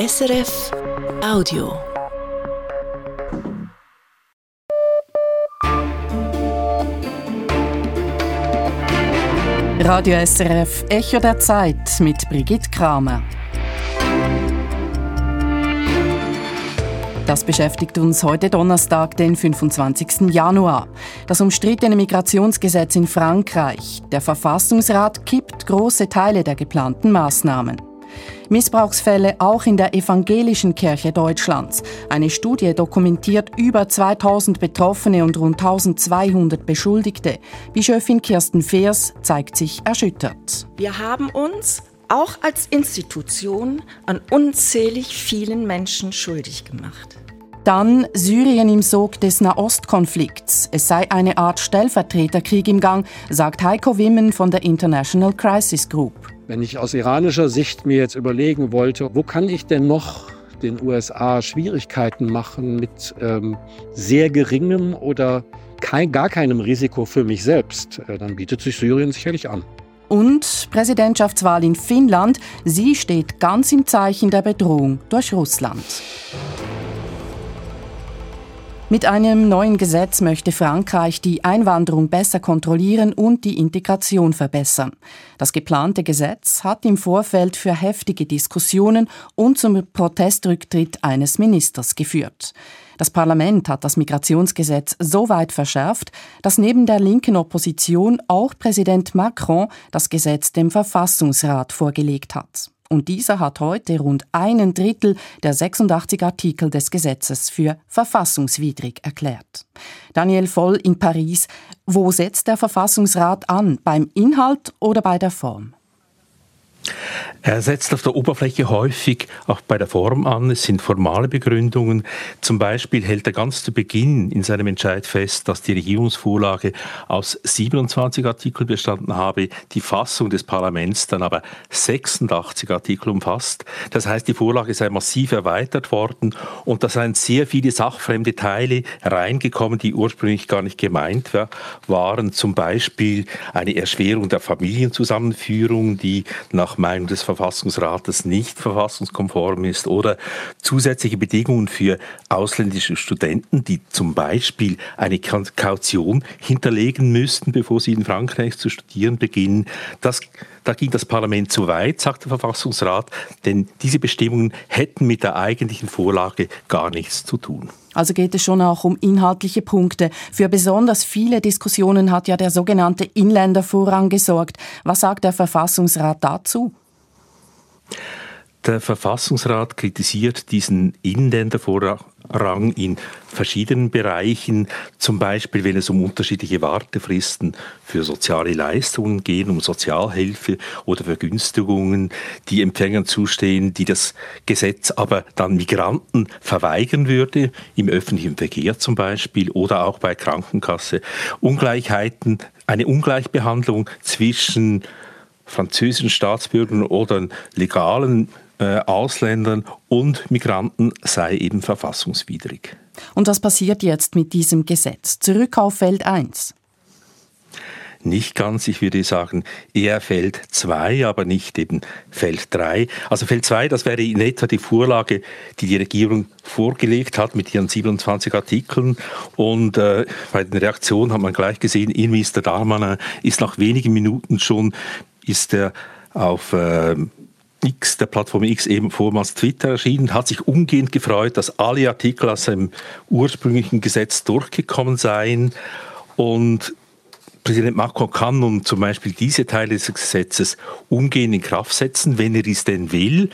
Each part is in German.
SRF Audio. Radio SRF Echo der Zeit mit Brigitte Kramer. Das beschäftigt uns heute Donnerstag, den 25. Januar. Das umstrittene Migrationsgesetz in Frankreich. Der Verfassungsrat kippt große Teile der geplanten Maßnahmen. Missbrauchsfälle auch in der evangelischen Kirche Deutschlands. Eine Studie dokumentiert über 2000 Betroffene und rund 1200 Beschuldigte. Bischöfin Kirsten Feers zeigt sich erschüttert. Wir haben uns auch als Institution an unzählig vielen Menschen schuldig gemacht. Dann Syrien im Sog des Nahostkonflikts. Es sei eine Art Stellvertreterkrieg im Gang, sagt Heiko Wimmen von der International Crisis Group. Wenn ich aus iranischer Sicht mir jetzt überlegen wollte, wo kann ich denn noch den USA Schwierigkeiten machen mit ähm, sehr geringem oder kein, gar keinem Risiko für mich selbst, äh, dann bietet sich Syrien sicherlich an. Und Präsidentschaftswahl in Finnland, sie steht ganz im Zeichen der Bedrohung durch Russland. Mit einem neuen Gesetz möchte Frankreich die Einwanderung besser kontrollieren und die Integration verbessern. Das geplante Gesetz hat im Vorfeld für heftige Diskussionen und zum Protestrücktritt eines Ministers geführt. Das Parlament hat das Migrationsgesetz so weit verschärft, dass neben der linken Opposition auch Präsident Macron das Gesetz dem Verfassungsrat vorgelegt hat und dieser hat heute rund einen Drittel der 86 Artikel des Gesetzes für verfassungswidrig erklärt. Daniel Voll in Paris. Wo setzt der Verfassungsrat an? Beim Inhalt oder bei der Form? Er setzt auf der Oberfläche häufig auch bei der Form an. Es sind formale Begründungen. Zum Beispiel hält er ganz zu Beginn in seinem Entscheid fest, dass die Regierungsvorlage aus 27 Artikeln bestanden habe, die Fassung des Parlaments dann aber 86 Artikel umfasst. Das heißt, die Vorlage sei massiv erweitert worden und da seien sehr viele sachfremde Teile reingekommen, die ursprünglich gar nicht gemeint waren. Zum Beispiel eine Erschwerung der Familienzusammenführung, die nach Meinung des Verfassungsrates nicht verfassungskonform ist oder zusätzliche Bedingungen für ausländische Studenten, die zum Beispiel eine Kaution hinterlegen müssten, bevor sie in Frankreich zu studieren beginnen. Das da ging das Parlament zu weit, sagt der Verfassungsrat, denn diese Bestimmungen hätten mit der eigentlichen Vorlage gar nichts zu tun. Also geht es schon auch um inhaltliche Punkte. Für besonders viele Diskussionen hat ja der sogenannte Inländervorrang gesorgt. Was sagt der Verfassungsrat dazu? Der Verfassungsrat kritisiert diesen Inländervorrang in verschiedenen Bereichen, zum Beispiel wenn es um unterschiedliche Wartefristen für soziale Leistungen geht, um Sozialhilfe oder Vergünstigungen, die Empfängern zustehen, die das Gesetz aber dann Migranten verweigern würde, im öffentlichen Verkehr zum Beispiel oder auch bei Krankenkasse. Ungleichheiten, eine Ungleichbehandlung zwischen französischen Staatsbürgern oder legalen Ausländern und Migranten sei eben verfassungswidrig. Und was passiert jetzt mit diesem Gesetz? Zurück auf Feld 1. Nicht ganz, ich würde sagen, eher Feld 2, aber nicht eben Feld 3. Also Feld 2, das wäre in etwa die Vorlage, die die Regierung vorgelegt hat mit ihren 27 Artikeln. Und äh, bei den Reaktionen hat man gleich gesehen, Innenminister Darmanin ist nach wenigen Minuten schon ist er auf äh, X, der Plattform X, eben vormals Twitter erschienen, hat sich umgehend gefreut, dass alle Artikel aus seinem ursprünglichen Gesetz durchgekommen seien. Und Präsident Macron kann nun zum Beispiel diese Teile des Gesetzes umgehend in Kraft setzen, wenn er dies denn will.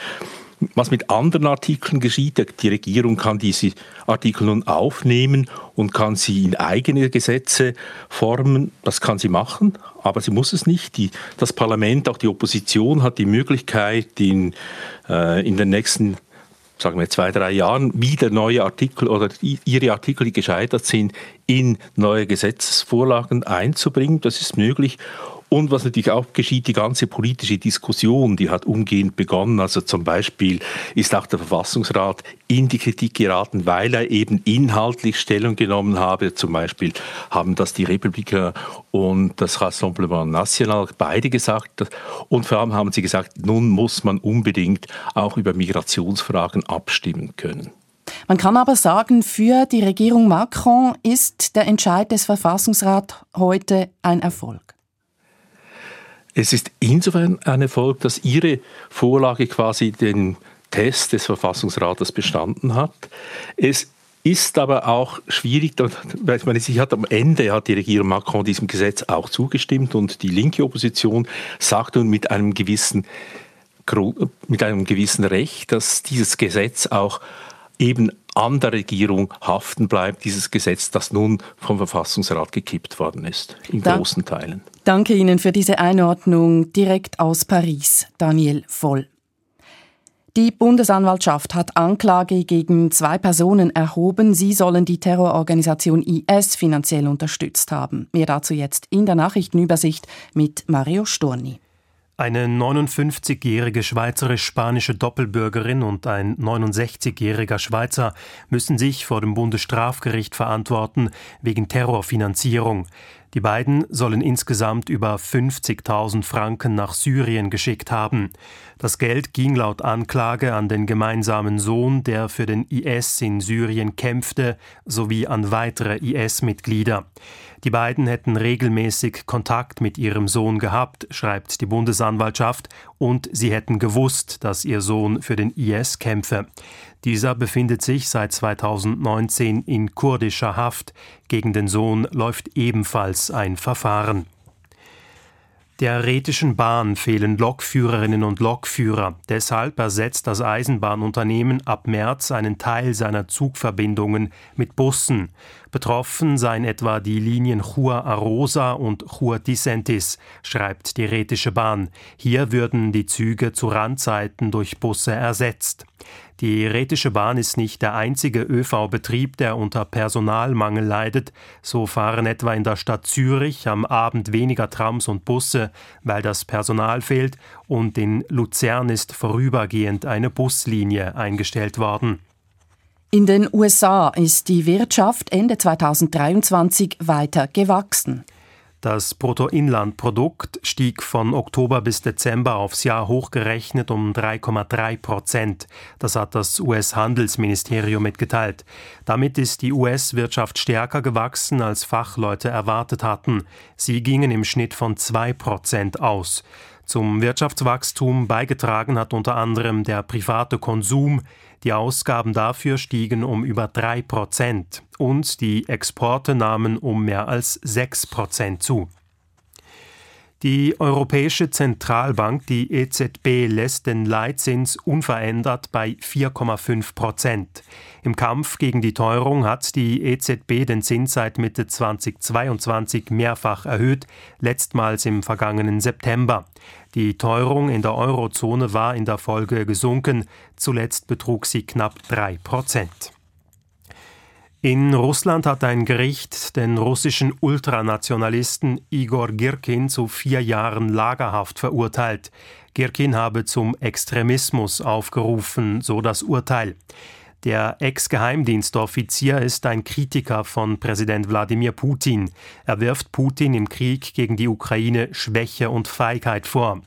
Was mit anderen Artikeln geschieht, die Regierung kann diese Artikel nun aufnehmen und kann sie in eigene Gesetze formen. Das kann sie machen, aber sie muss es nicht. Die, das Parlament, auch die Opposition hat die Möglichkeit, in, äh, in den nächsten sagen wir zwei, drei Jahren wieder neue Artikel oder ihre Artikel, die gescheitert sind, in neue Gesetzesvorlagen einzubringen. Das ist möglich. Und was natürlich auch geschieht, die ganze politische Diskussion, die hat umgehend begonnen. Also zum Beispiel ist auch der Verfassungsrat in die Kritik geraten, weil er eben inhaltlich Stellung genommen habe. Zum Beispiel haben das die Republikaner und das Rassemblement National beide gesagt. Und vor allem haben sie gesagt, nun muss man unbedingt auch über Migrationsfragen abstimmen können. Man kann aber sagen, für die Regierung Macron ist der Entscheid des Verfassungsrats heute ein Erfolg. Es ist insofern ein Erfolg, dass Ihre Vorlage quasi den Test des Verfassungsrates bestanden hat. Es ist aber auch schwierig, ich meine, sie hat am Ende hat die Regierung Macron diesem Gesetz auch zugestimmt und die linke Opposition sagt nun mit einem gewissen mit einem gewissen Recht, dass dieses Gesetz auch eben an der Regierung haften bleibt, dieses Gesetz, das nun vom Verfassungsrat gekippt worden ist, in da großen Teilen. Danke Ihnen für diese Einordnung direkt aus Paris, Daniel Voll. Die Bundesanwaltschaft hat Anklage gegen zwei Personen erhoben. Sie sollen die Terrororganisation IS finanziell unterstützt haben. Mehr dazu jetzt in der Nachrichtenübersicht mit Mario Storni. Eine 59-jährige schweizerisch-spanische Doppelbürgerin und ein 69-jähriger Schweizer müssen sich vor dem Bundesstrafgericht verantworten wegen Terrorfinanzierung. Die beiden sollen insgesamt über 50.000 Franken nach Syrien geschickt haben. Das Geld ging laut Anklage an den gemeinsamen Sohn, der für den IS in Syrien kämpfte, sowie an weitere IS-Mitglieder. Die beiden hätten regelmäßig Kontakt mit ihrem Sohn gehabt, schreibt die Bundesanwaltschaft, und sie hätten gewusst, dass ihr Sohn für den IS kämpfe. Dieser befindet sich seit 2019 in kurdischer Haft. Gegen den Sohn läuft ebenfalls ein Verfahren. Der Rätischen Bahn fehlen Lokführerinnen und Lokführer. Deshalb ersetzt das Eisenbahnunternehmen ab März einen Teil seiner Zugverbindungen mit Bussen. Betroffen seien etwa die Linien Chur Arosa und Chur Disentis, schreibt die Rätische Bahn. Hier würden die Züge zu Randzeiten durch Busse ersetzt. Die Rätische Bahn ist nicht der einzige ÖV-Betrieb, der unter Personalmangel leidet. So fahren etwa in der Stadt Zürich am Abend weniger Trams und Busse, weil das Personal fehlt, und in Luzern ist vorübergehend eine Buslinie eingestellt worden. In den USA ist die Wirtschaft Ende 2023 weiter gewachsen. Das Bruttoinlandprodukt stieg von Oktober bis Dezember aufs Jahr hochgerechnet um 3,3 Prozent. Das hat das US-Handelsministerium mitgeteilt. Damit ist die US-Wirtschaft stärker gewachsen, als Fachleute erwartet hatten. Sie gingen im Schnitt von 2 Prozent aus. Zum Wirtschaftswachstum beigetragen hat unter anderem der private Konsum. Die Ausgaben dafür stiegen um über 3 Prozent und die Exporte nahmen um mehr als 6 Prozent zu. Die Europäische Zentralbank, die EZB, lässt den Leitzins unverändert bei 4,5 Prozent. Im Kampf gegen die Teuerung hat die EZB den Zins seit Mitte 2022 mehrfach erhöht, letztmals im vergangenen September. Die Teuerung in der Eurozone war in der Folge gesunken, zuletzt betrug sie knapp 3 Prozent. In Russland hat ein Gericht den russischen Ultranationalisten Igor Girkin zu vier Jahren Lagerhaft verurteilt. Girkin habe zum Extremismus aufgerufen, so das Urteil. Der Ex-Geheimdienstoffizier ist ein Kritiker von Präsident Wladimir Putin. Er wirft Putin im Krieg gegen die Ukraine Schwäche und Feigheit vor.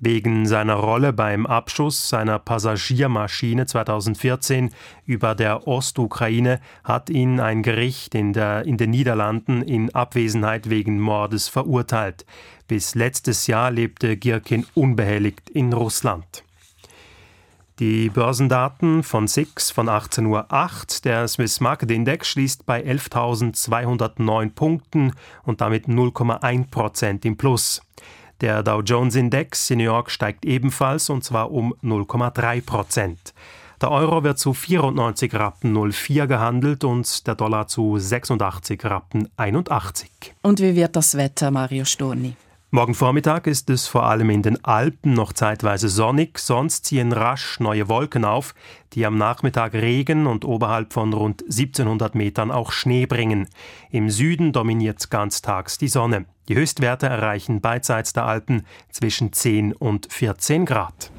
Wegen seiner Rolle beim Abschuss seiner Passagiermaschine 2014 über der Ostukraine hat ihn ein Gericht in, der, in den Niederlanden in Abwesenheit wegen Mordes verurteilt. Bis letztes Jahr lebte Girkin unbehelligt in Russland. Die Börsendaten von SIX von 18.08 Uhr. Der Swiss Market Index schließt bei 11.209 Punkten und damit 0,1 Prozent im Plus. Der Dow Jones Index in New York steigt ebenfalls und zwar um 0,3 Prozent. Der Euro wird zu 94 Rappen 04 gehandelt und der Dollar zu 86 Rappen 81. Und wie wird das Wetter, Mario Storni? Morgen Vormittag ist es vor allem in den Alpen noch zeitweise sonnig, sonst ziehen rasch neue Wolken auf, die am Nachmittag Regen und oberhalb von rund 1700 Metern auch Schnee bringen. Im Süden dominiert ganztags die Sonne. Die Höchstwerte erreichen beidseits der Alpen zwischen 10 und 14 Grad.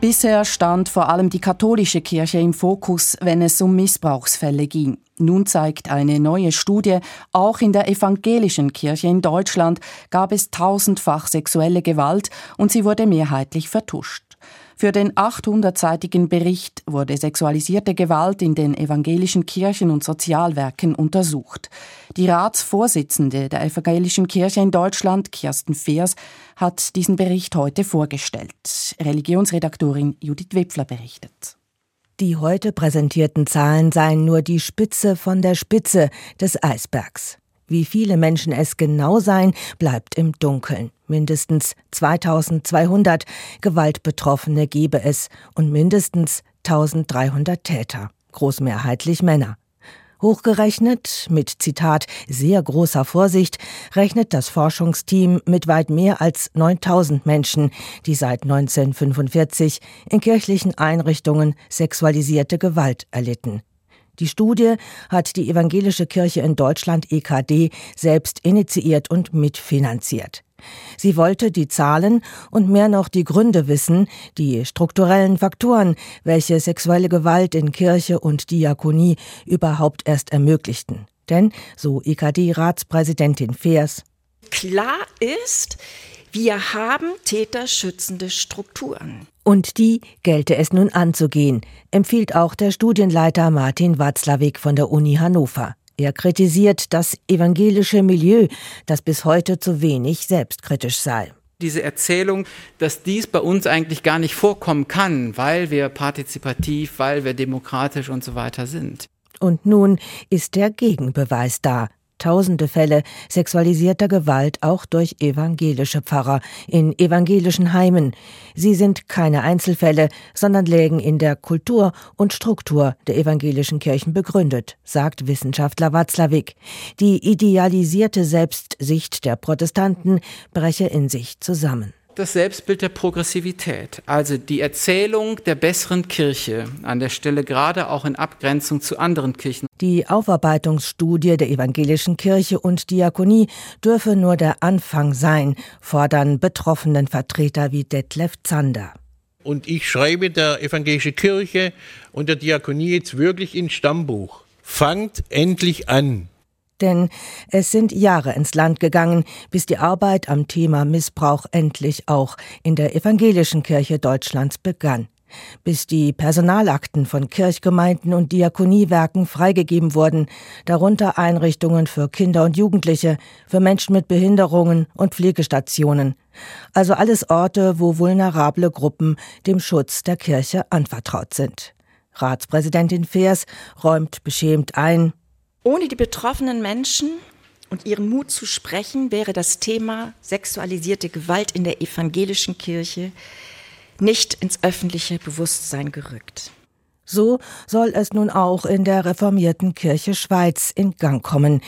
Bisher stand vor allem die katholische Kirche im Fokus, wenn es um Missbrauchsfälle ging. Nun zeigt eine neue Studie, auch in der evangelischen Kirche in Deutschland gab es tausendfach sexuelle Gewalt und sie wurde mehrheitlich vertuscht. Für den 800-seitigen Bericht wurde sexualisierte Gewalt in den evangelischen Kirchen und Sozialwerken untersucht. Die Ratsvorsitzende der evangelischen Kirche in Deutschland, Kirsten Feers, hat diesen Bericht heute vorgestellt. Religionsredaktorin Judith Wipfler berichtet. Die heute präsentierten Zahlen seien nur die Spitze von der Spitze des Eisbergs. Wie viele Menschen es genau seien, bleibt im Dunkeln. Mindestens 2200 Gewaltbetroffene gebe es und mindestens 1300 Täter, großmehrheitlich Männer. Hochgerechnet, mit Zitat sehr großer Vorsicht, rechnet das Forschungsteam mit weit mehr als 9000 Menschen, die seit 1945 in kirchlichen Einrichtungen sexualisierte Gewalt erlitten. Die Studie hat die Evangelische Kirche in Deutschland EKD selbst initiiert und mitfinanziert. Sie wollte die Zahlen und mehr noch die Gründe wissen, die strukturellen Faktoren, welche sexuelle Gewalt in Kirche und Diakonie überhaupt erst ermöglichten. Denn, so EKD-Ratspräsidentin Feers, Klar ist, wir haben täterschützende Strukturen. Und die gelte es nun anzugehen, empfiehlt auch der Studienleiter Martin Watzlawick von der Uni Hannover. Er kritisiert das evangelische Milieu, das bis heute zu wenig selbstkritisch sei. Diese Erzählung, dass dies bei uns eigentlich gar nicht vorkommen kann, weil wir partizipativ, weil wir demokratisch und so weiter sind. Und nun ist der Gegenbeweis da. Tausende Fälle sexualisierter Gewalt auch durch evangelische Pfarrer in evangelischen Heimen. Sie sind keine Einzelfälle, sondern lägen in der Kultur und Struktur der evangelischen Kirchen begründet, sagt Wissenschaftler Watzlawick. Die idealisierte Selbstsicht der Protestanten breche in sich zusammen das Selbstbild der Progressivität, also die Erzählung der besseren Kirche, an der Stelle gerade auch in Abgrenzung zu anderen Kirchen. Die Aufarbeitungsstudie der evangelischen Kirche und Diakonie dürfe nur der Anfang sein, fordern betroffenen Vertreter wie Detlef Zander. Und ich schreibe der evangelischen Kirche und der Diakonie jetzt wirklich ins Stammbuch. Fangt endlich an, denn es sind Jahre ins Land gegangen, bis die Arbeit am Thema Missbrauch endlich auch in der evangelischen Kirche Deutschlands begann. Bis die Personalakten von Kirchgemeinden und Diakoniewerken freigegeben wurden, darunter Einrichtungen für Kinder und Jugendliche, für Menschen mit Behinderungen und Pflegestationen. Also alles Orte, wo vulnerable Gruppen dem Schutz der Kirche anvertraut sind. Ratspräsidentin Feers räumt beschämt ein, ohne die betroffenen Menschen und ihren Mut zu sprechen, wäre das Thema sexualisierte Gewalt in der evangelischen Kirche nicht ins öffentliche Bewusstsein gerückt. So soll es nun auch in der reformierten Kirche Schweiz in Gang kommen.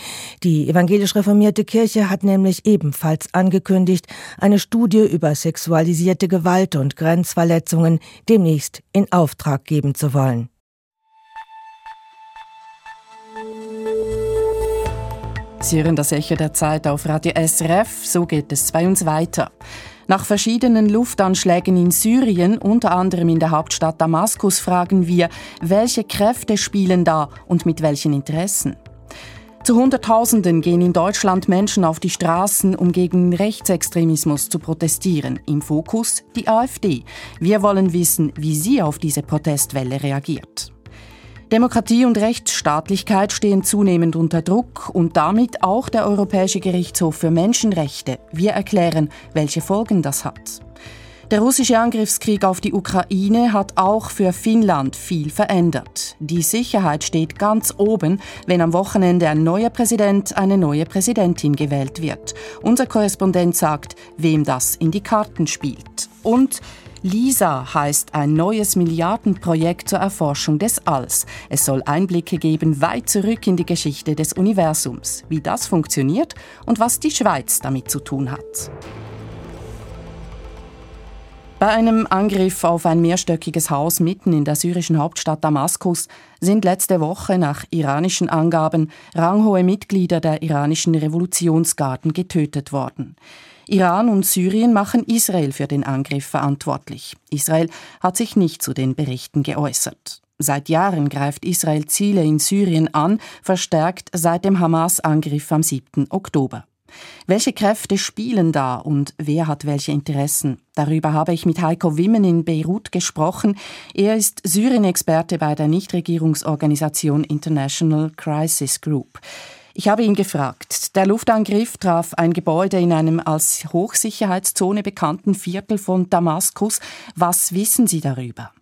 Die evangelisch reformierte Kirche hat nämlich ebenfalls angekündigt, eine Studie über sexualisierte Gewalt und Grenzverletzungen demnächst in Auftrag geben zu wollen. Sie hören das Echo der Zeit auf Radio SRF, so geht es bei uns weiter. Nach verschiedenen Luftanschlägen in Syrien, unter anderem in der Hauptstadt Damaskus, fragen wir, welche Kräfte spielen da und mit welchen Interessen? Zu Hunderttausenden gehen in Deutschland Menschen auf die Straßen, um gegen Rechtsextremismus zu protestieren. Im Fokus die AfD. Wir wollen wissen, wie sie auf diese Protestwelle reagiert. Demokratie und Rechtsstaatlichkeit stehen zunehmend unter Druck und damit auch der Europäische Gerichtshof für Menschenrechte. Wir erklären, welche Folgen das hat. Der russische Angriffskrieg auf die Ukraine hat auch für Finnland viel verändert. Die Sicherheit steht ganz oben, wenn am Wochenende ein neuer Präsident, eine neue Präsidentin gewählt wird. Unser Korrespondent sagt, wem das in die Karten spielt. Und LISA heißt ein neues Milliardenprojekt zur Erforschung des Alls. Es soll Einblicke geben weit zurück in die Geschichte des Universums, wie das funktioniert und was die Schweiz damit zu tun hat. Bei einem Angriff auf ein mehrstöckiges Haus mitten in der syrischen Hauptstadt Damaskus sind letzte Woche nach iranischen Angaben ranghohe Mitglieder der iranischen Revolutionsgarden getötet worden. Iran und Syrien machen Israel für den Angriff verantwortlich. Israel hat sich nicht zu den Berichten geäußert. Seit Jahren greift Israel Ziele in Syrien an, verstärkt seit dem Hamas-Angriff am 7. Oktober. Welche Kräfte spielen da und wer hat welche Interessen? Darüber habe ich mit Heiko Wimmen in Beirut gesprochen. Er ist Syrien-Experte bei der Nichtregierungsorganisation International Crisis Group. Ich habe ihn gefragt. Der Luftangriff traf ein Gebäude in einem als Hochsicherheitszone bekannten Viertel von Damaskus. Was wissen Sie darüber?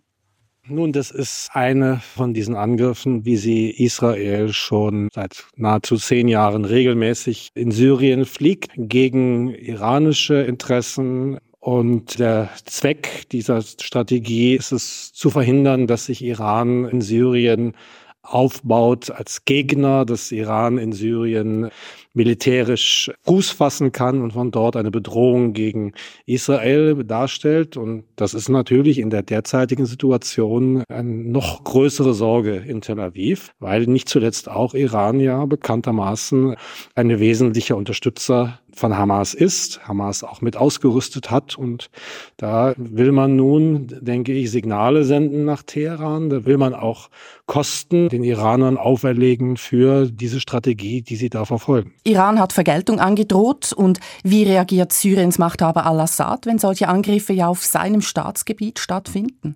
Nun, das ist eine von diesen Angriffen, wie sie Israel schon seit nahezu zehn Jahren regelmäßig in Syrien fliegt, gegen iranische Interessen. Und der Zweck dieser Strategie ist es zu verhindern, dass sich Iran in Syrien aufbaut als Gegner des Iran in Syrien militärisch Fuß fassen kann und von dort eine Bedrohung gegen Israel darstellt. Und das ist natürlich in der derzeitigen Situation eine noch größere Sorge in Tel Aviv, weil nicht zuletzt auch Iran ja bekanntermaßen eine wesentliche Unterstützer von Hamas ist, Hamas auch mit ausgerüstet hat. Und da will man nun, denke ich, Signale senden nach Teheran. Da will man auch Kosten den Iranern auferlegen für diese Strategie, die sie da verfolgen. Iran hat Vergeltung angedroht. Und wie reagiert Syriens Machthaber al-Assad, wenn solche Angriffe ja auf seinem Staatsgebiet stattfinden?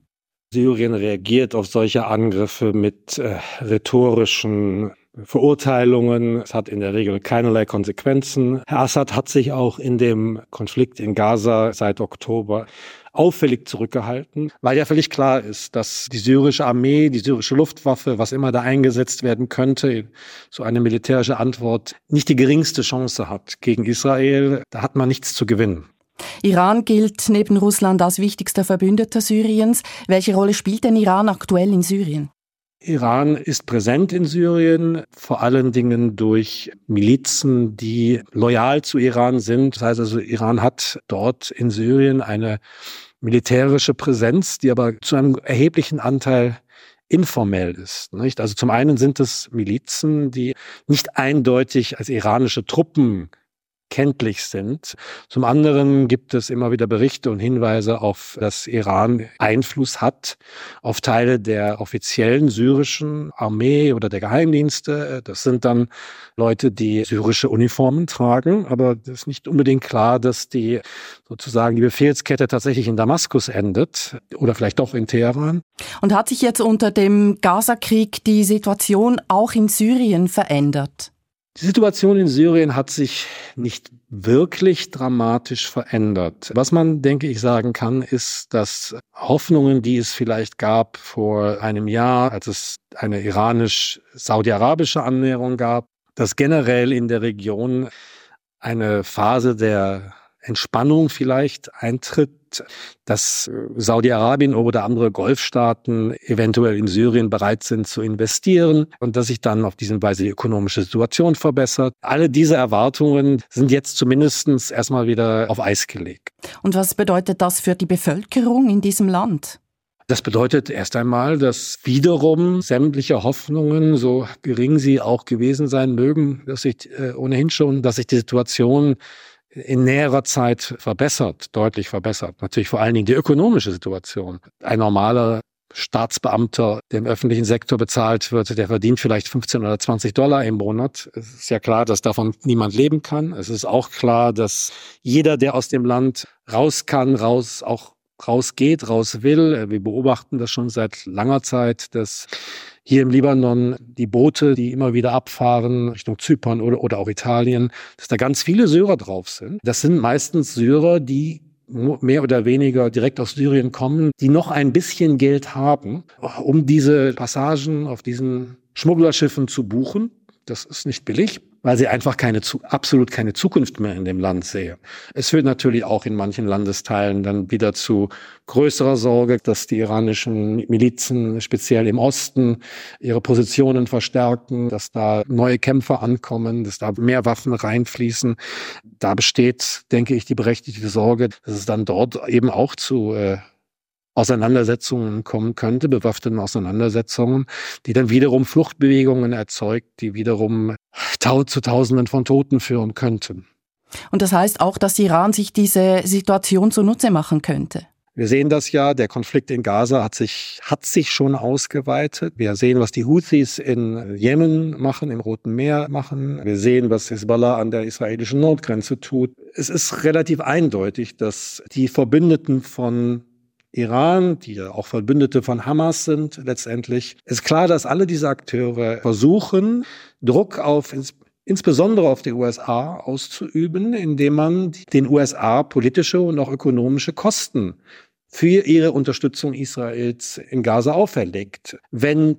Syrien reagiert auf solche Angriffe mit äh, rhetorischen Verurteilungen. Es hat in der Regel keinerlei Konsequenzen. Herr Assad hat sich auch in dem Konflikt in Gaza seit Oktober auffällig zurückgehalten, weil ja völlig klar ist, dass die syrische Armee, die syrische Luftwaffe, was immer da eingesetzt werden könnte, so eine militärische Antwort nicht die geringste Chance hat gegen Israel. Da hat man nichts zu gewinnen. Iran gilt neben Russland als wichtigster Verbündeter Syriens. Welche Rolle spielt denn Iran aktuell in Syrien? Iran ist präsent in Syrien, vor allen Dingen durch Milizen, die loyal zu Iran sind. Das heißt also, Iran hat dort in Syrien eine militärische Präsenz, die aber zu einem erheblichen Anteil informell ist. Nicht? Also zum einen sind es Milizen, die nicht eindeutig als iranische Truppen kenntlich sind. Zum anderen gibt es immer wieder Berichte und Hinweise auf, dass Iran Einfluss hat auf Teile der offiziellen syrischen Armee oder der Geheimdienste. Das sind dann Leute, die syrische Uniformen tragen, aber es ist nicht unbedingt klar, dass die sozusagen die Befehlskette tatsächlich in Damaskus endet oder vielleicht doch in Teheran. Und hat sich jetzt unter dem Gaza-Krieg die Situation auch in Syrien verändert? Die Situation in Syrien hat sich nicht wirklich dramatisch verändert. Was man, denke ich, sagen kann, ist, dass Hoffnungen, die es vielleicht gab vor einem Jahr, als es eine iranisch-saudi-arabische Annäherung gab, dass generell in der Region eine Phase der Entspannung vielleicht eintritt, dass äh, Saudi-Arabien oder andere Golfstaaten eventuell in Syrien bereit sind zu investieren und dass sich dann auf diese Weise die ökonomische Situation verbessert. Alle diese Erwartungen sind jetzt zumindest erstmal wieder auf Eis gelegt. Und was bedeutet das für die Bevölkerung in diesem Land? Das bedeutet erst einmal, dass wiederum sämtliche Hoffnungen, so gering sie auch gewesen sein mögen, dass sich äh, ohnehin schon, dass sich die Situation in näherer Zeit verbessert, deutlich verbessert. Natürlich vor allen Dingen die ökonomische Situation. Ein normaler Staatsbeamter, der im öffentlichen Sektor bezahlt wird, der verdient vielleicht 15 oder 20 Dollar im Monat. Es ist ja klar, dass davon niemand leben kann. Es ist auch klar, dass jeder, der aus dem Land raus kann, raus auch rausgeht, raus will. Wir beobachten das schon seit langer Zeit, dass hier im Libanon die Boote, die immer wieder abfahren Richtung Zypern oder, oder auch Italien, dass da ganz viele Syrer drauf sind. Das sind meistens Syrer, die mehr oder weniger direkt aus Syrien kommen, die noch ein bisschen Geld haben, um diese Passagen auf diesen Schmugglerschiffen zu buchen. Das ist nicht billig. Weil sie einfach keine, absolut keine Zukunft mehr in dem Land sehe. Es führt natürlich auch in manchen Landesteilen dann wieder zu größerer Sorge, dass die iranischen Milizen speziell im Osten ihre Positionen verstärken, dass da neue Kämpfer ankommen, dass da mehr Waffen reinfließen. Da besteht, denke ich, die berechtigte Sorge, dass es dann dort eben auch zu äh, Auseinandersetzungen kommen könnte, bewaffneten Auseinandersetzungen, die dann wiederum Fluchtbewegungen erzeugt, die wiederum zu Tausenden von Toten führen könnten. Und das heißt auch, dass Iran sich diese Situation zunutze machen könnte. Wir sehen das ja, der Konflikt in Gaza hat sich, hat sich schon ausgeweitet. Wir sehen, was die Houthis in Jemen machen, im Roten Meer machen. Wir sehen, was Hezbollah an der israelischen Nordgrenze tut. Es ist relativ eindeutig, dass die Verbündeten von Iran, die ja auch Verbündete von Hamas sind letztendlich, ist klar, dass alle diese Akteure versuchen, Druck auf insbesondere auf die USA auszuüben, indem man den USA politische und auch ökonomische Kosten für ihre Unterstützung Israels in Gaza auferlegt. Wenn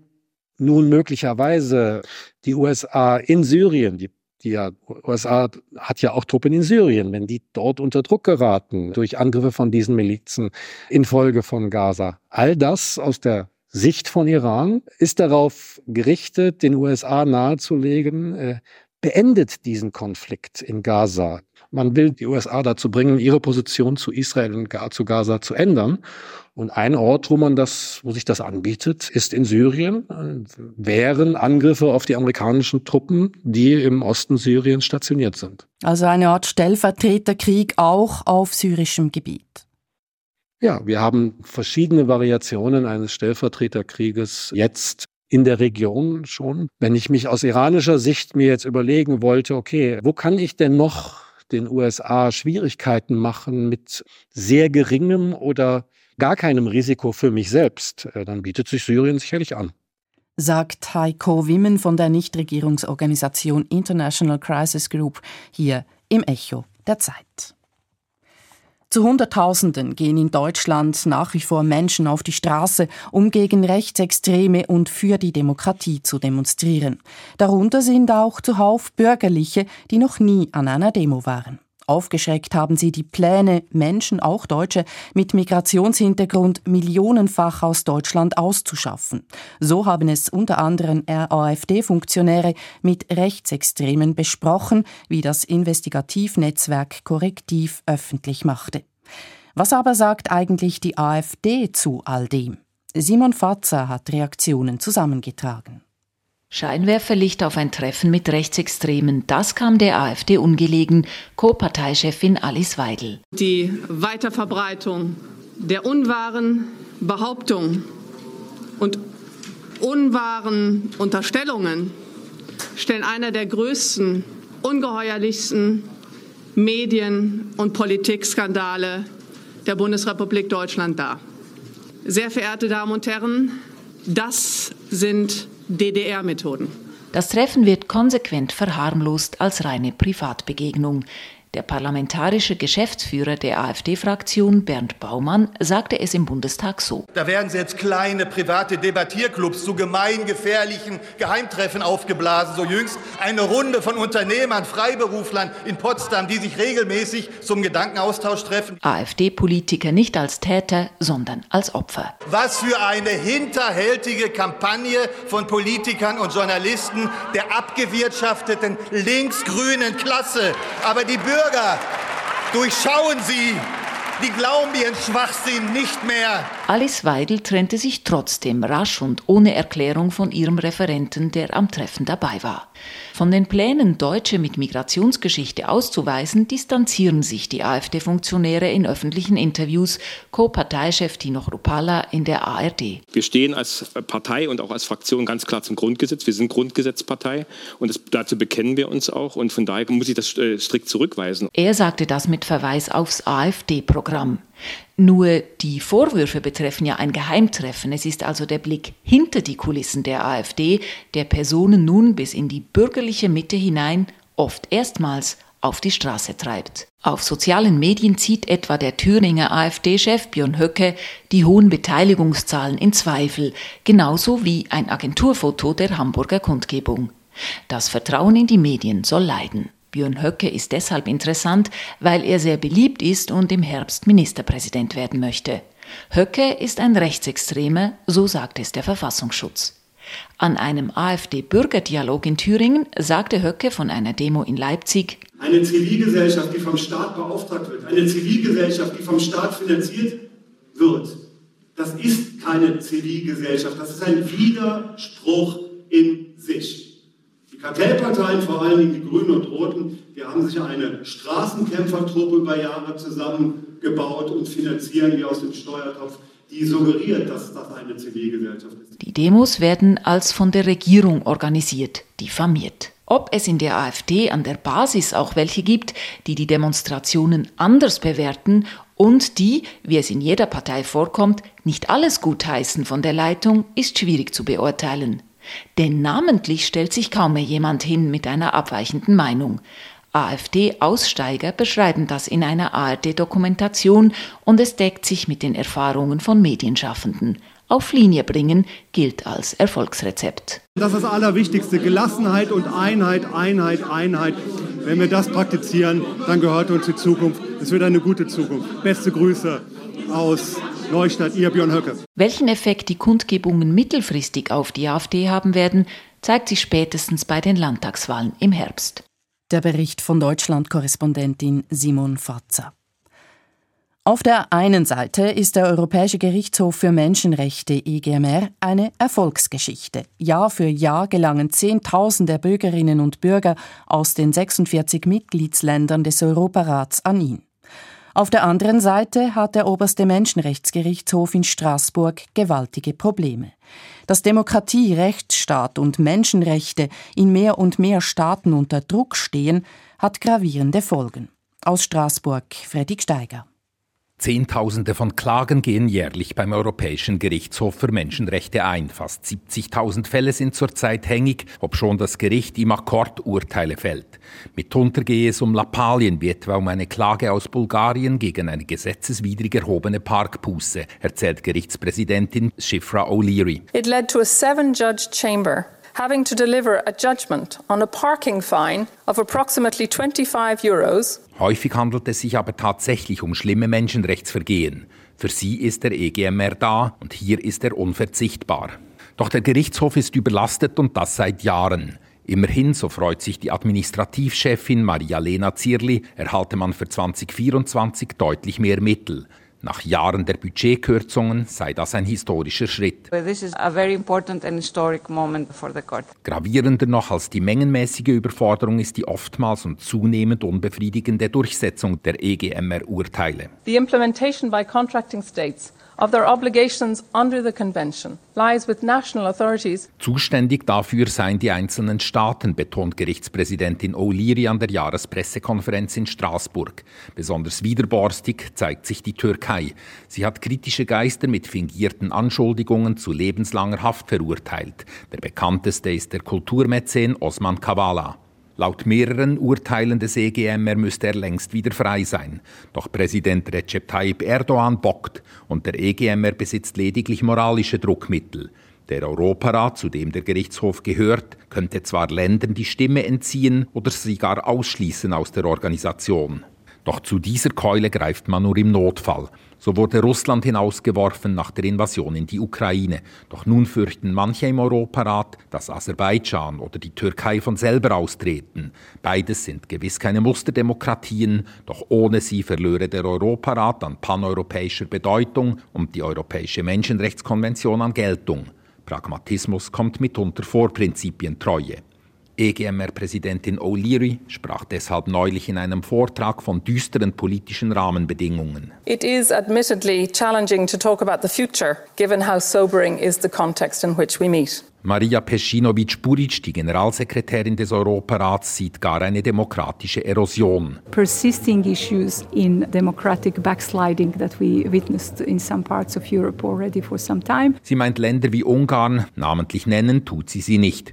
nun möglicherweise die USA in Syrien, die die ja, USA hat ja auch Truppen in Syrien, wenn die dort unter Druck geraten durch Angriffe von diesen Milizen infolge von Gaza. All das aus der Sicht von Iran ist darauf gerichtet, den USA nahezulegen, äh, beendet diesen Konflikt in Gaza. Man will die USA dazu bringen, ihre Position zu Israel und zu Gaza zu ändern. Und ein Ort, wo man das, wo sich das anbietet, ist in Syrien, wären Angriffe auf die amerikanischen Truppen, die im Osten Syriens stationiert sind. Also eine Art Stellvertreterkrieg auch auf syrischem Gebiet. Ja, wir haben verschiedene Variationen eines Stellvertreterkrieges jetzt in der Region schon. Wenn ich mich aus iranischer Sicht mir jetzt überlegen wollte, okay, wo kann ich denn noch den USA Schwierigkeiten machen mit sehr geringem oder gar keinem Risiko für mich selbst, äh, dann bietet sich Syrien sicherlich an. Sagt Heiko Wimmen von der Nichtregierungsorganisation International Crisis Group hier im Echo der Zeit. Zu Hunderttausenden gehen in Deutschland nach wie vor Menschen auf die Straße, um gegen Rechtsextreme und für die Demokratie zu demonstrieren. Darunter sind auch zuhauf Bürgerliche, die noch nie an einer Demo waren. Aufgeschreckt haben sie die Pläne, Menschen, auch Deutsche, mit Migrationshintergrund millionenfach aus Deutschland auszuschaffen. So haben es unter anderem AfD-Funktionäre mit Rechtsextremen besprochen, wie das Investigativnetzwerk Korrektiv öffentlich machte. Was aber sagt eigentlich die AfD zu all dem? Simon Fatzer hat Reaktionen zusammengetragen. Scheinwerferlicht auf ein Treffen mit Rechtsextremen, das kam der AfD ungelegen, Co-Parteichefin Alice Weidel. Die Weiterverbreitung der unwahren Behauptungen und unwahren Unterstellungen stellen einer der größten, ungeheuerlichsten Medien- und Politikskandale der Bundesrepublik Deutschland dar. Sehr verehrte Damen und Herren, das sind DDR-Methoden. Das Treffen wird konsequent verharmlost als reine Privatbegegnung. Der parlamentarische Geschäftsführer der AfD-Fraktion, Bernd Baumann, sagte es im Bundestag so. Da werden selbst kleine private Debattierclubs zu gemeingefährlichen Geheimtreffen aufgeblasen. So jüngst eine Runde von Unternehmern, Freiberuflern in Potsdam, die sich regelmäßig zum Gedankenaustausch treffen. AfD-Politiker nicht als Täter, sondern als Opfer. Was für eine hinterhältige Kampagne von Politikern und Journalisten der abgewirtschafteten linksgrünen Klasse. Aber die Bürger Bürger, durchschauen Sie, die glauben ihren Schwachsinn nicht mehr. Alice Weidel trennte sich trotzdem rasch und ohne Erklärung von ihrem Referenten, der am Treffen dabei war. Von den Plänen, Deutsche mit Migrationsgeschichte auszuweisen, distanzieren sich die AfD-Funktionäre in öffentlichen Interviews, Co-Parteichef Tino Rupala in der ARD. Wir stehen als Partei und auch als Fraktion ganz klar zum Grundgesetz. Wir sind Grundgesetzpartei und das, dazu bekennen wir uns auch und von daher muss ich das äh, strikt zurückweisen. Er sagte das mit Verweis aufs AfD-Programm. Nur die Vorwürfe betreffen ja ein Geheimtreffen. Es ist also der Blick hinter die Kulissen der AfD, der Personen nun bis in die bürgerliche Mitte hinein oft erstmals auf die Straße treibt. Auf sozialen Medien zieht etwa der Thüringer AfD-Chef Björn Höcke die hohen Beteiligungszahlen in Zweifel, genauso wie ein Agenturfoto der Hamburger Kundgebung. Das Vertrauen in die Medien soll leiden. Björn Höcke ist deshalb interessant, weil er sehr beliebt ist und im Herbst Ministerpräsident werden möchte. Höcke ist ein Rechtsextremer, so sagt es der Verfassungsschutz. An einem AfD-Bürgerdialog in Thüringen sagte Höcke von einer Demo in Leipzig, eine Zivilgesellschaft, die vom Staat beauftragt wird, eine Zivilgesellschaft, die vom Staat finanziert wird, das ist keine Zivilgesellschaft, das ist ein Widerspruch in sich. Kartellparteien, vor allen Dingen die Grünen und Roten, die haben sich eine Straßenkämpfertruppe über Jahre zusammengebaut und finanzieren die aus dem Steuertopf die suggeriert, dass das eine Zivilgesellschaft ist. Die Demos werden als von der Regierung organisiert, diffamiert. Ob es in der AfD an der Basis auch welche gibt, die die Demonstrationen anders bewerten und die, wie es in jeder Partei vorkommt, nicht alles gutheißen von der Leitung, ist schwierig zu beurteilen. Denn namentlich stellt sich kaum mehr jemand hin mit einer abweichenden Meinung. AfD-Aussteiger beschreiben das in einer ARD-Dokumentation und es deckt sich mit den Erfahrungen von Medienschaffenden. Auf Linie bringen gilt als Erfolgsrezept. Das ist das Allerwichtigste. Gelassenheit und Einheit, Einheit, Einheit. Wenn wir das praktizieren, dann gehört uns die Zukunft. Es wird eine gute Zukunft. Beste Grüße aus Neustadt, ihr Björn Höcke. Welchen Effekt die Kundgebungen mittelfristig auf die AfD haben werden, zeigt sich spätestens bei den Landtagswahlen im Herbst. Der Bericht von Deutschland-Korrespondentin Simon Fatzer. Auf der einen Seite ist der Europäische Gerichtshof für Menschenrechte EGMR eine Erfolgsgeschichte. Jahr für Jahr gelangen Zehntausende Bürgerinnen und Bürger aus den 46 Mitgliedsländern des Europarats an ihn. Auf der anderen Seite hat der oberste Menschenrechtsgerichtshof in Straßburg gewaltige Probleme. Dass Demokratie, Rechtsstaat und Menschenrechte in mehr und mehr Staaten unter Druck stehen, hat gravierende Folgen. Aus Straßburg Fredrik Steiger. Zehntausende von Klagen gehen jährlich beim Europäischen Gerichtshof für Menschenrechte ein. Fast 70.000 Fälle sind zurzeit hängig, obschon das Gericht im Akkord Urteile fällt. Mitunter gehe es um Lappalien, wie etwa um eine Klage aus Bulgarien gegen eine gesetzeswidrig erhobene Parkpusse, erzählt Gerichtspräsidentin Shifra O'Leary. It led to a seven-judge chamber having to deliver a judgment on a parking fine of approximately 25 euros. Häufig handelt es sich aber tatsächlich um schlimme Menschenrechtsvergehen. Für sie ist der EGMR da und hier ist er unverzichtbar. Doch der Gerichtshof ist überlastet und das seit Jahren. Immerhin, so freut sich die Administrativchefin Maria-Lena Zierli, erhalte man für 2024 deutlich mehr Mittel. Nach Jahren der Budgetkürzungen sei das ein historischer Schritt. Gravierender noch als die mengenmäßige Überforderung ist die oftmals und zunehmend unbefriedigende Durchsetzung der EGMR-Urteile. The implementation by contracting states of their obligations under the convention lies with national authorities. Zuständig dafür seien die einzelnen Staaten, betont Gerichtspräsidentin O'Leary an der Jahrespressekonferenz in Straßburg. Besonders widerborstig zeigt sich die Türkei. Sie hat kritische Geister mit fingierten Anschuldigungen zu lebenslanger Haft verurteilt. Der bekannteste ist der Kulturmäzen Osman Kavala. Laut mehreren Urteilen des EGMR müsste er längst wieder frei sein. Doch Präsident Recep Tayyip Erdogan bockt und der EGMR besitzt lediglich moralische Druckmittel. Der Europarat, zu dem der Gerichtshof gehört, könnte zwar Ländern die Stimme entziehen oder sie gar ausschließen aus der Organisation. Doch zu dieser Keule greift man nur im Notfall. So wurde Russland hinausgeworfen nach der Invasion in die Ukraine. Doch nun fürchten manche im Europarat, dass Aserbaidschan oder die Türkei von selber austreten. Beides sind gewiss keine Musterdemokratien, doch ohne sie verlöre der Europarat an paneuropäischer Bedeutung und die Europäische Menschenrechtskonvention an Geltung. Pragmatismus kommt mitunter vor Prinzipientreue. EGMR-Präsidentin O'Leary sprach deshalb neulich in einem Vortrag von düsteren politischen Rahmenbedingungen. It is admittedly challenging to talk about the future, given how sobering is the context in which we meet. Maria Pescinovic-Buric, die Generalsekretärin des Europarats, sieht gar eine demokratische Erosion. Persisting issues in democratic backsliding that we witnessed in some parts of Europe already for some time. Sie meint Länder wie Ungarn, namentlich nennen tut sie sie nicht.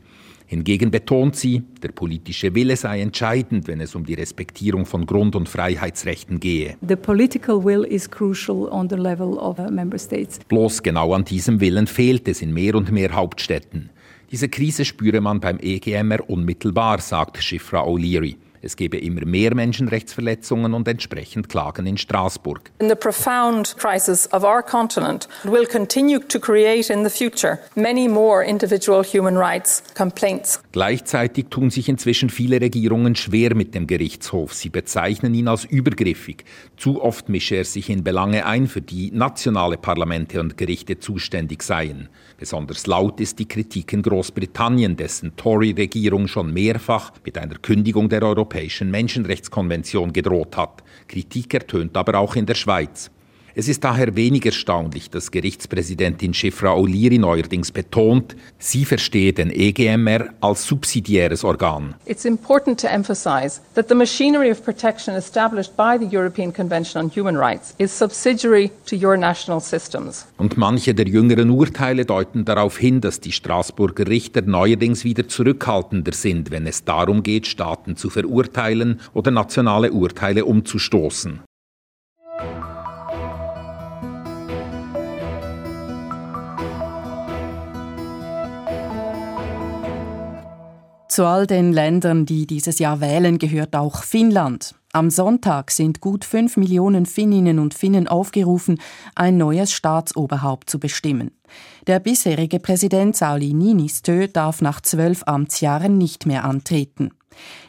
Hingegen betont sie, der politische Wille sei entscheidend, wenn es um die Respektierung von Grund- und Freiheitsrechten gehe. The political will is crucial on the level of uh, member states. Bloß genau an diesem Willen fehlt es in mehr und mehr Hauptstädten. Diese Krise spüre man beim EGMR unmittelbar, sagt Shifra O'Leary. Es gebe immer mehr Menschenrechtsverletzungen und entsprechend Klagen in Straßburg. In the profound crisis of our continent will continue to create in the future many more individual human rights complaints. Gleichzeitig tun sich inzwischen viele Regierungen schwer mit dem Gerichtshof. Sie bezeichnen ihn als übergriffig. Zu oft mische er sich in Belange ein, für die nationale Parlamente und Gerichte zuständig seien. Besonders laut ist die Kritik in Großbritannien, dessen Tory-Regierung schon mehrfach mit einer Kündigung der Europäischen Menschenrechtskonvention gedroht hat. Kritik ertönt aber auch in der Schweiz. Es ist daher wenig erstaunlich, dass Gerichtspräsidentin Schifra O'Leary neuerdings betont, sie verstehe den EGMR als subsidiäres Organ. It's important to emphasize that the machinery of protection established by the European Convention on Human Rights is subsidiary to your national systems. Und manche der jüngeren Urteile deuten darauf hin, dass die Straßburger Richter neuerdings wieder zurückhaltender sind, wenn es darum geht, Staaten zu verurteilen oder nationale Urteile umzustoßen. Zu all den Ländern, die dieses Jahr wählen, gehört auch Finnland. Am Sonntag sind gut fünf Millionen Finninnen und Finnen aufgerufen, ein neues Staatsoberhaupt zu bestimmen. Der bisherige Präsident Sauli Niinistö darf nach zwölf Amtsjahren nicht mehr antreten.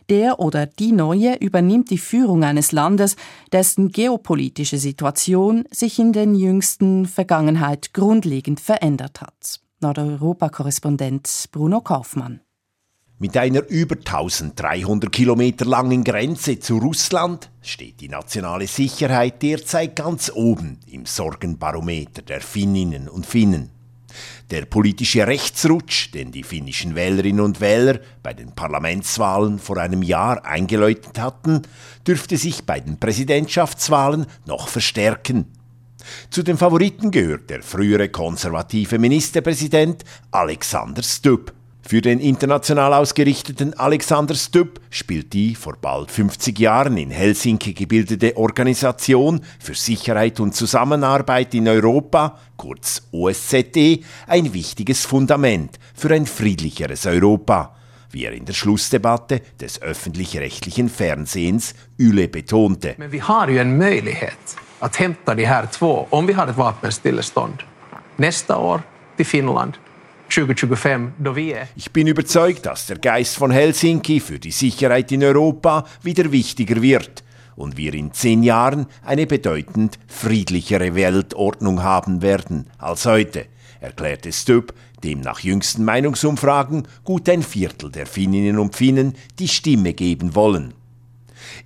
Der oder die Neue übernimmt die Führung eines Landes, dessen geopolitische Situation sich in den jüngsten Vergangenheit grundlegend verändert hat. Nordeuropa-Korrespondent Bruno Kaufmann. Mit einer über 1300 Kilometer langen Grenze zu Russland steht die nationale Sicherheit derzeit ganz oben im Sorgenbarometer der Finninnen und Finnen. Der politische Rechtsrutsch, den die finnischen Wählerinnen und Wähler bei den Parlamentswahlen vor einem Jahr eingeläutet hatten, dürfte sich bei den Präsidentschaftswahlen noch verstärken. Zu den Favoriten gehört der frühere konservative Ministerpräsident Alexander Stubb. Für den international ausgerichteten Alexander Stubb spielt die vor bald 50 Jahren in Helsinki gebildete Organisation für Sicherheit und Zusammenarbeit in Europa, kurz OSZE, ein wichtiges Fundament für ein friedlicheres Europa, wie er in der Schlussdebatte des öffentlich-rechtlichen Fernsehens Yle betonte. Men vi har ju en möjlighet att hämta de här två, om vi har ett vapenstillestånd, nästa år till Finland 2025, då vi är. Ich bin überzeugt, dass der Geist von Helsinki für die Sicherheit in Europa wieder wichtiger wird und wir in zehn Jahren eine bedeutend friedlichere Weltordnung haben werden als heute, erklärte Stubb, dem nach jüngsten Meinungsumfragen gut ein Viertel der Finninnen und Finnen die Stimme geben wollen.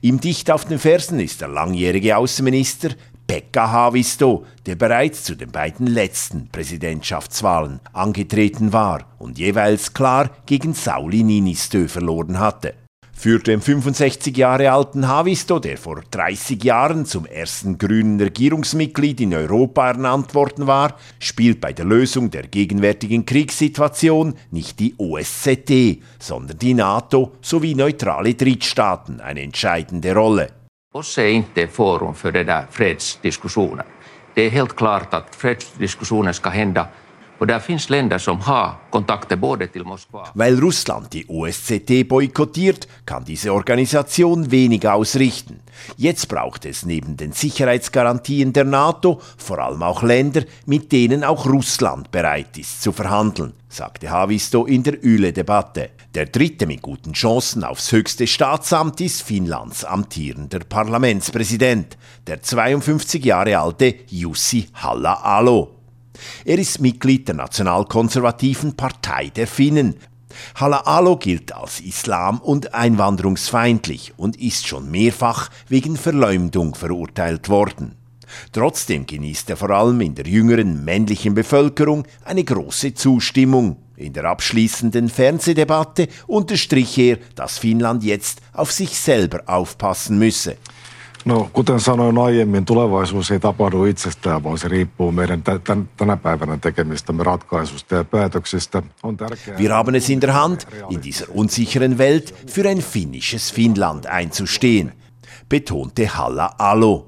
Ihm dicht auf den Fersen ist der langjährige Außenminister Pekka Haavisto, der bereits zu den beiden letzten Präsidentschaftswahlen angetreten war und jeweils klar gegen Sauli Niinistö verloren hatte. Für den 65 Jahre alten Haavisto, der vor 30 Jahren zum ersten grünen Regierungsmitglied in Europa ernannt worden war, spielt bei der Lösung der gegenwärtigen Kriegssituation nicht die OSZE, sondern die NATO sowie neutrale Drittstaaten eine entscheidende Rolle. OSSE är inte forum för den där fredsdiskussionen. Det är helt klart att fredsdiskussionen ska hända Weil Russland die OSZE boykottiert, kann diese Organisation wenig ausrichten. Jetzt braucht es neben den Sicherheitsgarantien der NATO vor allem auch Länder, mit denen auch Russland bereit ist zu verhandeln, sagte Havisto in der Yle-Debatte. Der dritte mit guten Chancen aufs höchste Staatsamt ist Finnlands amtierender Parlamentspräsident, der 52 Jahre alte Jussi Halla-Alo. Er ist Mitglied der nationalkonservativen Partei der Finnen. Halla-Alo gilt als islam- und einwanderungsfeindlich und ist schon mehrfach wegen Verleumdung verurteilt worden. Trotzdem genießt er vor allem in der jüngeren männlichen Bevölkerung eine große Zustimmung. In der abschließenden Fernsehdebatte unterstrich er, dass Finnland jetzt auf sich selber aufpassen müsse. No, kuten sanoin aiemmin, tulevaisuus ei tapahdu itsestään, vaan se riippuu meidän tänä päivänä tekemistämme ratkaisusta ja päätöksistä. On tärkeää... Wir haben es in der Hand, in dieser unsicheren Welt für ein finnisches Finnland einzustehen, betonte Halla Alo.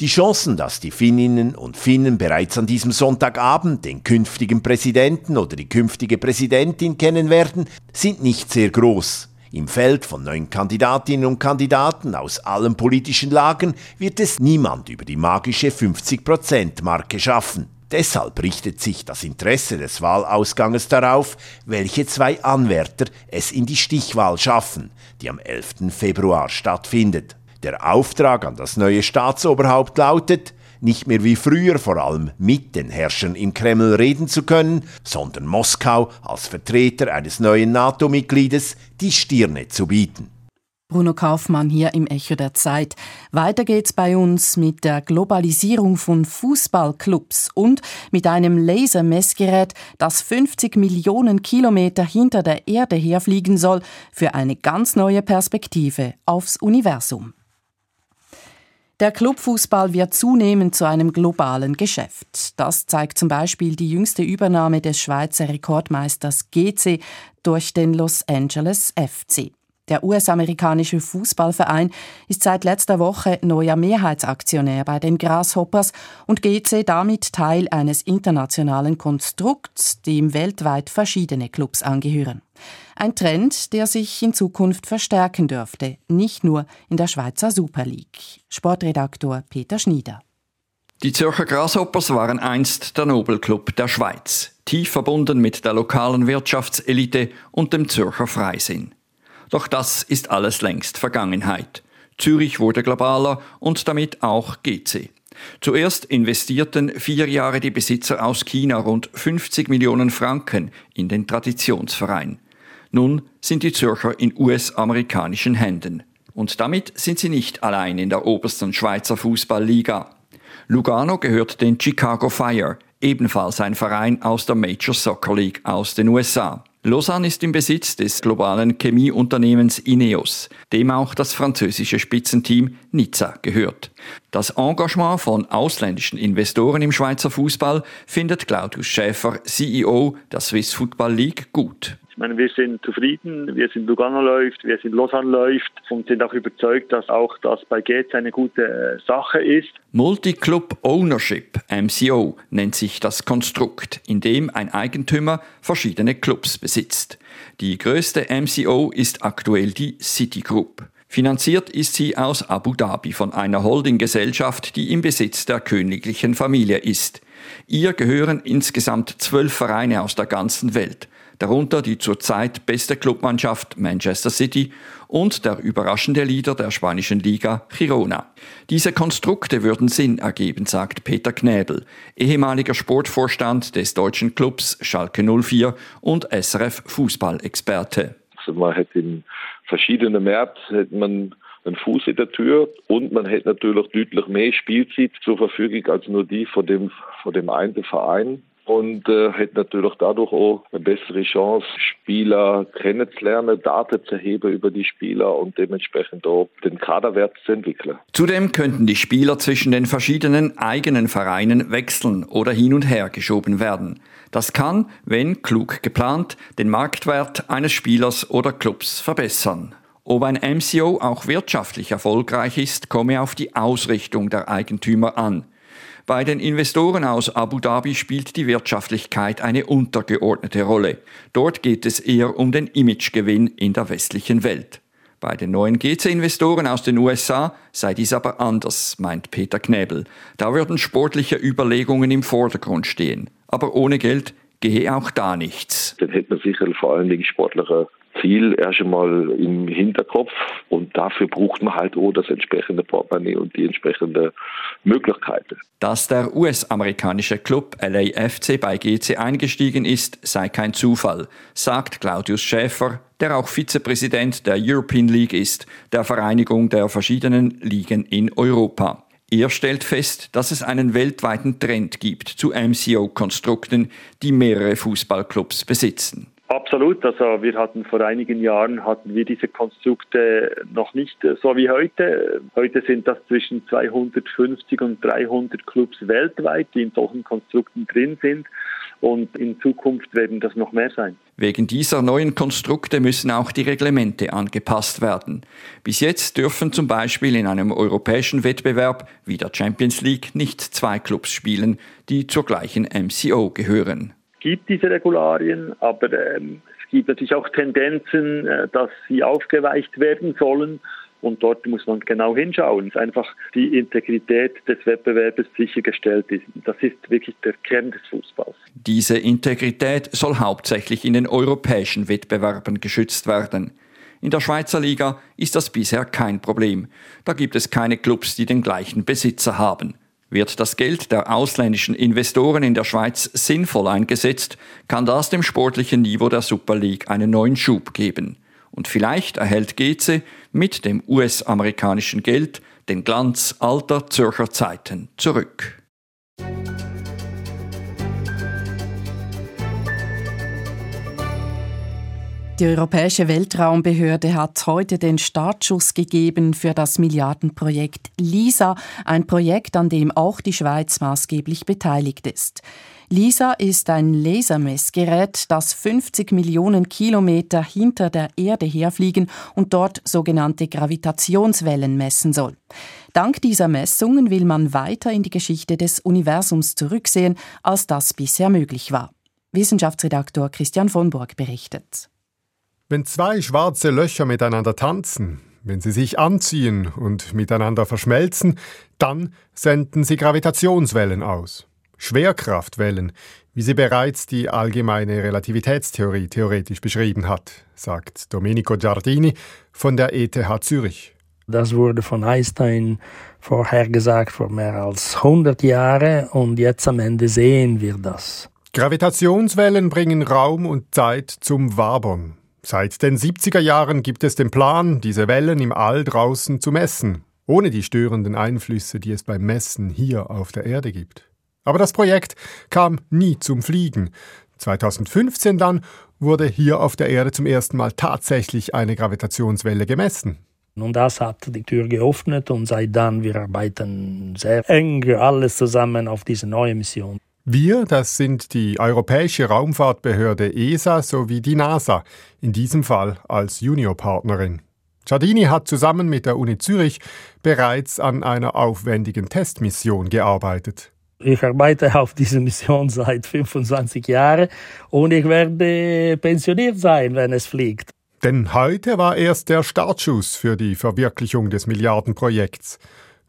Die Chancen, dass die Finninnen und Finnen bereits an diesem Sonntagabend den künftigen Präsidenten oder die künftige Präsidentin kennen werden, sind nicht sehr groß. Im Feld von neun Kandidatinnen und Kandidaten aus allen politischen Lagern wird es niemand über die magische 50-Prozent-Marke schaffen. Deshalb richtet sich das Interesse des Wahlausganges darauf, welche zwei Anwärter es in die Stichwahl schaffen, die am 11. Februar stattfindet. Der Auftrag an das neue Staatsoberhaupt lautet, nicht mehr wie früher vor allem mit den Herrschern im Kreml reden zu können, sondern Moskau als Vertreter eines neuen NATO-Mitgliedes die Stirne zu bieten. Bruno Kaufmann hier im Echo der Zeit. Weiter geht's bei uns mit der Globalisierung von Fußballclubs und mit einem Lasermessgerät, das 50 Millionen Kilometer hinter der Erde herfliegen soll, für eine ganz neue Perspektive aufs Universum. Der Clubfußball wird zunehmend zu einem globalen Geschäft. Das zeigt zum Beispiel die jüngste Übernahme des Schweizer Rekordmeisters GC durch den Los Angeles FC. Der US-amerikanische Fußballverein ist seit letzter Woche neuer Mehrheitsaktionär bei den Grasshoppers und GC damit Teil eines internationalen Konstrukts, dem weltweit verschiedene Clubs angehören. Ein Trend, der sich in Zukunft verstärken dürfte, nicht nur in der Schweizer Super League. Sportredaktor Peter Schnieder. Die Zürcher Grasshoppers waren einst der Nobelclub der Schweiz, tief verbunden mit der lokalen Wirtschaftselite und dem Zürcher Freisinn. Doch das ist alles längst Vergangenheit. Zürich wurde globaler und damit auch GC. Zuerst investierten vier Jahre die Besitzer aus China rund 50 Millionen Franken in den Traditionsverein. Nun sind die Zürcher in US-amerikanischen Händen. Und damit sind sie nicht allein in der obersten Schweizer Fußballliga. Lugano gehört den Chicago Fire, ebenfalls ein Verein aus der Major Soccer League aus den USA. Lausanne ist im Besitz des globalen Chemieunternehmens Ineos, dem auch das französische Spitzenteam Nizza gehört. Das Engagement von ausländischen Investoren im Schweizer Fußball findet Claudius Schäfer, CEO der Swiss Football League, gut meine, wir sind zufrieden, wir sind Lugano läuft, wir sind Lausanne läuft und sind auch überzeugt, dass auch das bei Gates eine gute äh, Sache ist. Multi-Club Ownership, MCO, nennt sich das Konstrukt, in dem ein Eigentümer verschiedene Clubs besitzt. Die größte MCO ist aktuell die Citigroup. Finanziert ist sie aus Abu Dhabi von einer Holdinggesellschaft, die im Besitz der königlichen Familie ist. Ihr gehören insgesamt zwölf Vereine aus der ganzen Welt darunter die zurzeit beste Clubmannschaft Manchester City und der überraschende Leader der spanischen Liga Girona. Diese Konstrukte würden Sinn ergeben, sagt Peter Knäbel, ehemaliger Sportvorstand des deutschen Clubs Schalke 04 und SRF Fußballexperte. Also man hätte in verschiedenen Märkten hätte man einen Fuß in der Tür und man hätte natürlich deutlich mehr Spielzeit zur Verfügung als nur die von dem, von dem einen Verein und äh, hätte natürlich dadurch auch eine bessere Chance, Spieler kennenzulernen, Daten zu heben über die Spieler und dementsprechend auch den Kaderwert zu entwickeln. Zudem könnten die Spieler zwischen den verschiedenen eigenen Vereinen wechseln oder hin und her geschoben werden. Das kann, wenn klug geplant, den Marktwert eines Spielers oder Clubs verbessern. Ob ein MCO auch wirtschaftlich erfolgreich ist, komme auf die Ausrichtung der Eigentümer an. Bei den Investoren aus Abu Dhabi spielt die Wirtschaftlichkeit eine untergeordnete Rolle. Dort geht es eher um den Imagegewinn in der westlichen Welt. Bei den neuen GC-Investoren aus den USA sei dies aber anders, meint Peter Knebel. Da würden sportliche Überlegungen im Vordergrund stehen. Aber ohne Geld gehe auch da nichts. Dann hätte man sicher vor allen Dingen sportliche Ziel erst einmal im Hinterkopf und dafür braucht man halt auch das entsprechende Portemonnaie und die entsprechenden Möglichkeiten. Dass der US-amerikanische Club LAFC bei GC eingestiegen ist, sei kein Zufall, sagt Claudius Schäfer, der auch Vizepräsident der European League ist, der Vereinigung der verschiedenen Ligen in Europa. Er stellt fest, dass es einen weltweiten Trend gibt zu MCO-Konstrukten, die mehrere Fußballclubs besitzen. Absolut. Also wir hatten vor einigen Jahren hatten wir diese Konstrukte noch nicht so wie heute. Heute sind das zwischen 250 und 300 Clubs weltweit, die in solchen Konstrukten drin sind. und in Zukunft werden das noch mehr sein. Wegen dieser neuen Konstrukte müssen auch die Reglemente angepasst werden. Bis jetzt dürfen zum Beispiel in einem europäischen Wettbewerb wie der Champions League nicht zwei Clubs spielen, die zur gleichen MCO gehören. Es gibt diese Regularien, aber ähm, es gibt natürlich auch Tendenzen, äh, dass sie aufgeweicht werden sollen. Und dort muss man genau hinschauen, dass einfach die Integrität des Wettbewerbs sichergestellt ist. Das ist wirklich der Kern des Fußballs. Diese Integrität soll hauptsächlich in den europäischen Wettbewerben geschützt werden. In der Schweizer Liga ist das bisher kein Problem. Da gibt es keine Clubs, die den gleichen Besitzer haben. Wird das Geld der ausländischen Investoren in der Schweiz sinnvoll eingesetzt, kann das dem sportlichen Niveau der Super League einen neuen Schub geben. Und vielleicht erhält GC mit dem US-amerikanischen Geld den Glanz alter Zürcher Zeiten zurück. Die Europäische Weltraumbehörde hat heute den Startschuss gegeben für das Milliardenprojekt LISA, ein Projekt, an dem auch die Schweiz maßgeblich beteiligt ist. LISA ist ein Lasermessgerät, das 50 Millionen Kilometer hinter der Erde herfliegen und dort sogenannte Gravitationswellen messen soll. Dank dieser Messungen will man weiter in die Geschichte des Universums zurücksehen, als das bisher möglich war. Wissenschaftsredaktor Christian von Burg berichtet. Wenn zwei schwarze Löcher miteinander tanzen, wenn sie sich anziehen und miteinander verschmelzen, dann senden sie Gravitationswellen aus. Schwerkraftwellen, wie sie bereits die allgemeine Relativitätstheorie theoretisch beschrieben hat, sagt Domenico Giardini von der ETH Zürich. Das wurde von Einstein vorhergesagt vor mehr als 100 Jahren und jetzt am Ende sehen wir das. Gravitationswellen bringen Raum und Zeit zum Wabern. Seit den 70er Jahren gibt es den Plan, diese Wellen im All draußen zu messen, ohne die störenden Einflüsse, die es beim Messen hier auf der Erde gibt. Aber das Projekt kam nie zum Fliegen. 2015 dann wurde hier auf der Erde zum ersten Mal tatsächlich eine Gravitationswelle gemessen. Und das hat die Tür geöffnet und seit dann wir arbeiten sehr eng alles zusammen auf diese neue Mission. Wir, das sind die Europäische Raumfahrtbehörde ESA sowie die NASA, in diesem Fall als Juniorpartnerin. Giardini hat zusammen mit der Uni Zürich bereits an einer aufwendigen Testmission gearbeitet. Ich arbeite auf dieser Mission seit 25 Jahren und ich werde pensioniert sein, wenn es fliegt. Denn heute war erst der Startschuss für die Verwirklichung des Milliardenprojekts.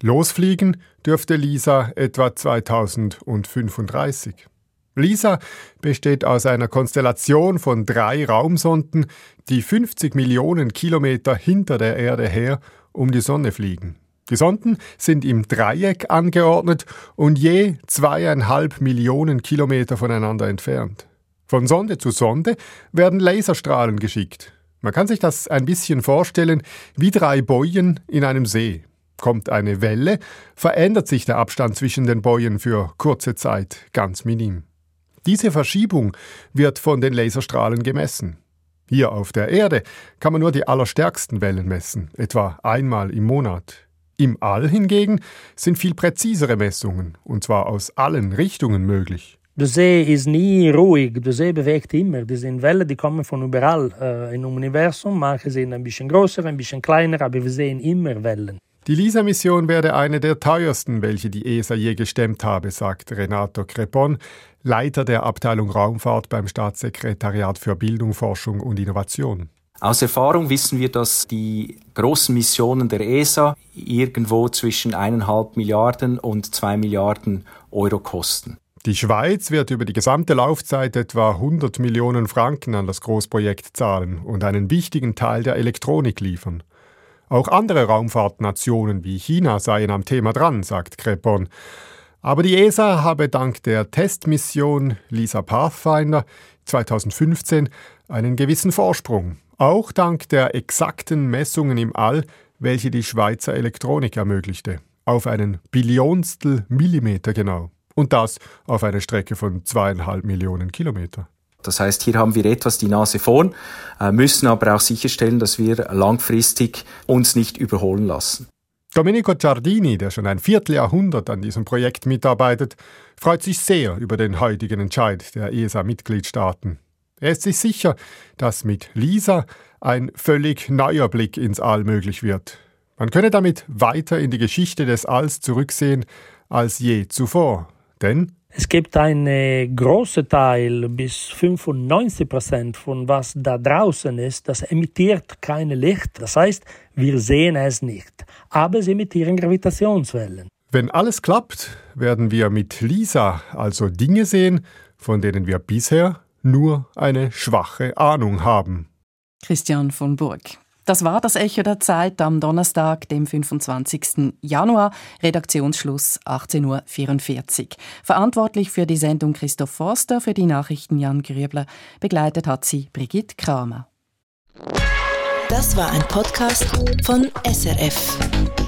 Losfliegen dürfte Lisa etwa 2035. Lisa besteht aus einer Konstellation von drei Raumsonden, die 50 Millionen Kilometer hinter der Erde her um die Sonne fliegen. Die Sonden sind im Dreieck angeordnet und je zweieinhalb Millionen Kilometer voneinander entfernt. Von Sonde zu Sonde werden Laserstrahlen geschickt. Man kann sich das ein bisschen vorstellen wie drei Bojen in einem See. Kommt eine Welle, verändert sich der Abstand zwischen den Bojen für kurze Zeit ganz minim. Diese Verschiebung wird von den Laserstrahlen gemessen. Hier auf der Erde kann man nur die allerstärksten Wellen messen, etwa einmal im Monat. Im All hingegen sind viel präzisere Messungen, und zwar aus allen Richtungen möglich. Der See ist nie ruhig, der See bewegt immer. Das sind Wellen, die kommen von überall äh, im Universum. Manche sind ein bisschen größer, ein bisschen kleiner, aber wir sehen immer Wellen. Die LISA-Mission werde eine der teuersten, welche die ESA je gestemmt habe, sagt Renato Crepon, Leiter der Abteilung Raumfahrt beim Staatssekretariat für Bildung, Forschung und Innovation. Aus Erfahrung wissen wir, dass die großen Missionen der ESA irgendwo zwischen eineinhalb Milliarden und zwei Milliarden Euro kosten. Die Schweiz wird über die gesamte Laufzeit etwa 100 Millionen Franken an das Großprojekt zahlen und einen wichtigen Teil der Elektronik liefern. Auch andere Raumfahrtnationen wie China seien am Thema dran, sagt Crepon. Aber die ESA habe dank der Testmission LISA Pathfinder 2015 einen gewissen Vorsprung. Auch dank der exakten Messungen im All, welche die Schweizer Elektronik ermöglichte. Auf einen Billionstel Millimeter genau. Und das auf einer Strecke von zweieinhalb Millionen Kilometer. Das heißt, hier haben wir etwas die Nase vorn, äh, müssen aber auch sicherstellen, dass wir langfristig uns nicht überholen lassen. Domenico Giardini, der schon ein Vierteljahrhundert an diesem Projekt mitarbeitet, freut sich sehr über den heutigen Entscheid der ESA-Mitgliedstaaten. Er ist sich sicher, dass mit LISA ein völlig neuer Blick ins All möglich wird. Man könne damit weiter in die Geschichte des Alls zurücksehen als je zuvor. Denn es gibt einen großen Teil, bis 95 Prozent von was da draußen ist, das emittiert kein Licht. Das heißt, wir sehen es nicht. Aber es emittieren Gravitationswellen. Wenn alles klappt, werden wir mit LISA also Dinge sehen, von denen wir bisher nur eine schwache Ahnung haben. Christian von Burg. Das war das Echo der Zeit am Donnerstag, dem 25. Januar, Redaktionsschluss 18.44 Uhr. Verantwortlich für die Sendung Christoph Forster, für die Nachrichten Jan Grübler. Begleitet hat sie Brigitte Kramer. Das war ein Podcast von SRF.